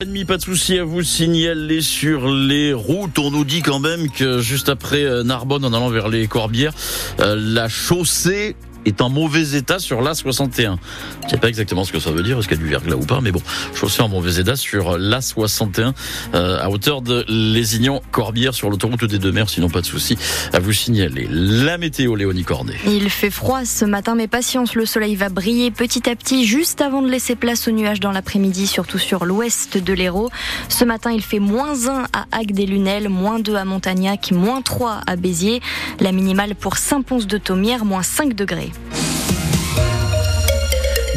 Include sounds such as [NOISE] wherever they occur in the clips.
Ennemi, pas de souci à vous signaler sur les routes. On nous dit quand même que juste après euh, Narbonne, en allant vers les Corbières, euh, la chaussée est en mauvais état sur l'A61. Je sais pas exactement ce que ça veut dire, est-ce qu'il y a du verglas ou pas, mais bon, chaussée en mauvais état sur l'A61 euh, à hauteur de Lézignan-Corbière sur l'autoroute des deux mers, sinon pas de souci à vous signaler. La météo, Léonie Cornet. Il fait froid ce matin, mais patience, le soleil va briller petit à petit juste avant de laisser place aux nuages dans l'après-midi, surtout sur l'ouest de l'Hérault. Ce matin, il fait moins 1 à Agde-des-Lunel, moins 2 à Montagnac, moins 3 à Béziers. La minimale pour Saint-Pons-de-Thomière, moins 5 degrés.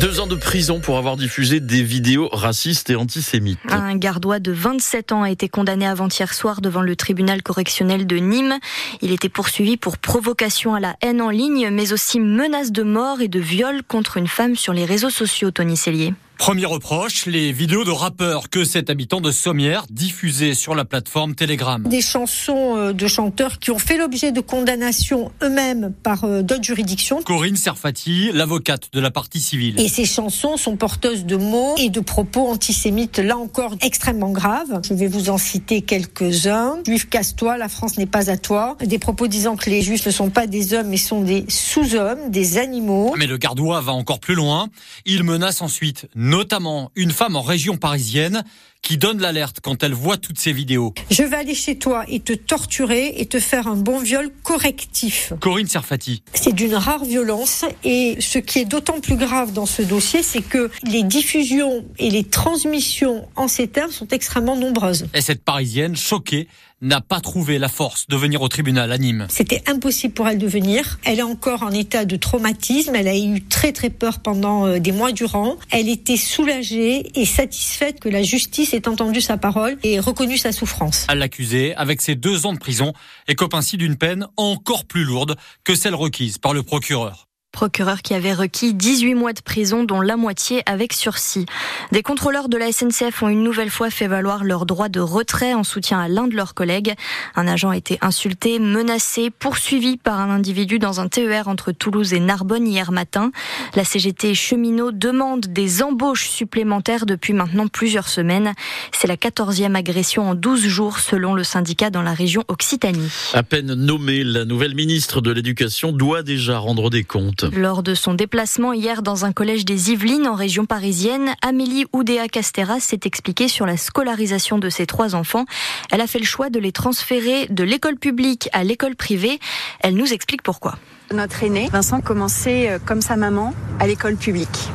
Deux ans de prison pour avoir diffusé des vidéos racistes et antisémites. Un gardois de 27 ans a été condamné avant-hier soir devant le tribunal correctionnel de Nîmes. Il était poursuivi pour provocation à la haine en ligne, mais aussi menace de mort et de viol contre une femme sur les réseaux sociaux, Tony Cellier. Premier reproche, les vidéos de rappeurs que cet habitant de Sommières diffusait sur la plateforme Telegram. Des chansons euh, de chanteurs qui ont fait l'objet de condamnations eux-mêmes par euh, d'autres juridictions. Corinne Serfati, l'avocate de la partie civile. Et ces chansons sont porteuses de mots et de propos antisémites, là encore extrêmement graves. Je vais vous en citer quelques-uns. Juif, casse-toi, la France n'est pas à toi. Des propos disant que les juifs ne sont pas des hommes mais sont des sous-hommes, des animaux. Mais le gardois va encore plus loin. Il menace ensuite notamment une femme en région parisienne qui donne l'alerte quand elle voit toutes ces vidéos. Je vais aller chez toi et te torturer et te faire un bon viol correctif. Corinne Serfati. C'est d'une rare violence et ce qui est d'autant plus grave dans ce dossier, c'est que les diffusions et les transmissions en ces termes sont extrêmement nombreuses. Et cette parisienne, choquée, n'a pas trouvé la force de venir au tribunal à Nîmes. C'était impossible pour elle de venir. Elle est encore en état de traumatisme. Elle a eu très très peur pendant euh, des mois durant. Elle était soulagée et satisfaite que la justice ait entendu sa parole et reconnu sa souffrance. À l'accusé, avec ses deux ans de prison, écope ainsi d'une peine encore plus lourde que celle requise par le procureur procureur qui avait requis 18 mois de prison, dont la moitié avec sursis. Des contrôleurs de la SNCF ont une nouvelle fois fait valoir leur droit de retrait en soutien à l'un de leurs collègues. Un agent a été insulté, menacé, poursuivi par un individu dans un TER entre Toulouse et Narbonne hier matin. La CGT cheminot demande des embauches supplémentaires depuis maintenant plusieurs semaines. C'est la quatorzième agression en 12 jours selon le syndicat dans la région Occitanie. À peine nommée, la nouvelle ministre de l'Éducation doit déjà rendre des comptes. Lors de son déplacement hier dans un collège des Yvelines en région parisienne, Amélie Oudéa Castera s'est expliquée sur la scolarisation de ses trois enfants. Elle a fait le choix de les transférer de l'école publique à l'école privée. Elle nous explique pourquoi. Notre aîné, Vincent, commençait euh, comme sa maman à l'école publique,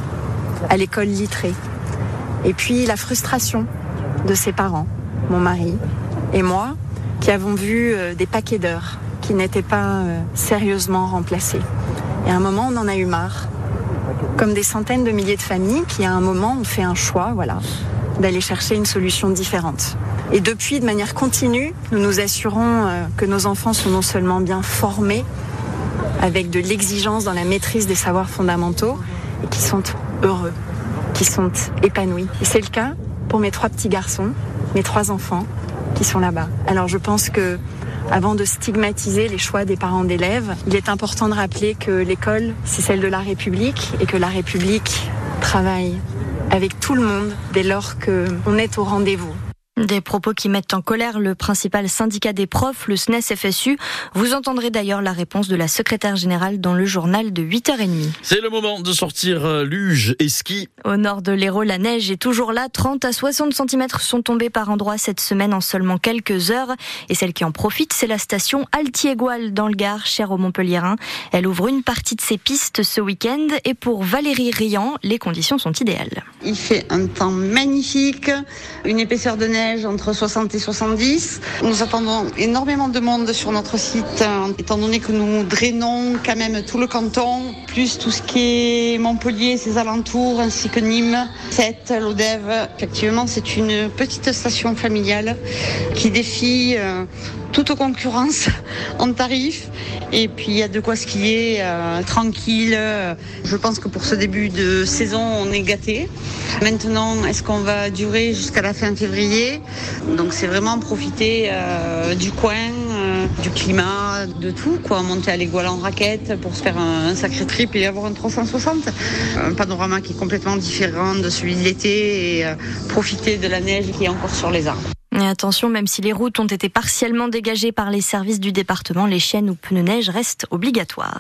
à l'école littrée. Et puis la frustration de ses parents, mon mari et moi, qui avons vu euh, des paquets d'heures qui n'étaient pas euh, sérieusement remplacés. Et à un moment, on en a eu marre. Comme des centaines de milliers de familles qui, à un moment, ont fait un choix, voilà, d'aller chercher une solution différente. Et depuis, de manière continue, nous nous assurons euh, que nos enfants sont non seulement bien formés, avec de l'exigence dans la maîtrise des savoirs fondamentaux, et qui sont heureux, qui sont épanouis. Et c'est le cas pour mes trois petits garçons, mes trois enfants qui sont là-bas. Alors je pense que avant de stigmatiser les choix des parents d'élèves, il est important de rappeler que l'école, c'est celle de la République et que la République travaille avec tout le monde dès lors qu'on est au rendez-vous. Des propos qui mettent en colère le principal syndicat des profs, le SNES-FSU. Vous entendrez d'ailleurs la réponse de la secrétaire générale dans le journal de 8h30. C'est le moment de sortir euh, luge et ski. Au nord de l'Hérault, la neige est toujours là. 30 à 60 cm sont tombés par endroits cette semaine en seulement quelques heures. Et celle qui en profite, c'est la station Altiégoal dans le Gard, chère aux Montpellierin. Elle ouvre une partie de ses pistes ce week-end. Et pour Valérie Riant, les conditions sont idéales. Il fait un temps magnifique, une épaisseur de neige entre 60 et 70. Nous attendons énormément de monde sur notre site, euh, étant donné que nous drainons quand même tout le canton, plus tout ce qui est Montpellier, ses alentours, ainsi que Nîmes, Sète, Lodève. Effectivement, c'est une petite station familiale qui défie euh, toute concurrence [LAUGHS] en tarif. Et puis il y a de quoi skier euh, tranquille. Je pense que pour ce début de saison, on est gâté. Maintenant, est-ce qu'on va durer jusqu'à la fin février? Donc c'est vraiment profiter euh, du coin, euh, du climat, de tout, quoi. Monter à l'égoile en raquette pour se faire un, sacré trip et avoir un 360. Un panorama qui est complètement différent de celui de l'été et euh, profiter de la neige qui est encore sur les arbres. Et attention, même si les routes ont été partiellement dégagées par les services du département, les chaînes ou pneus neige restent obligatoires.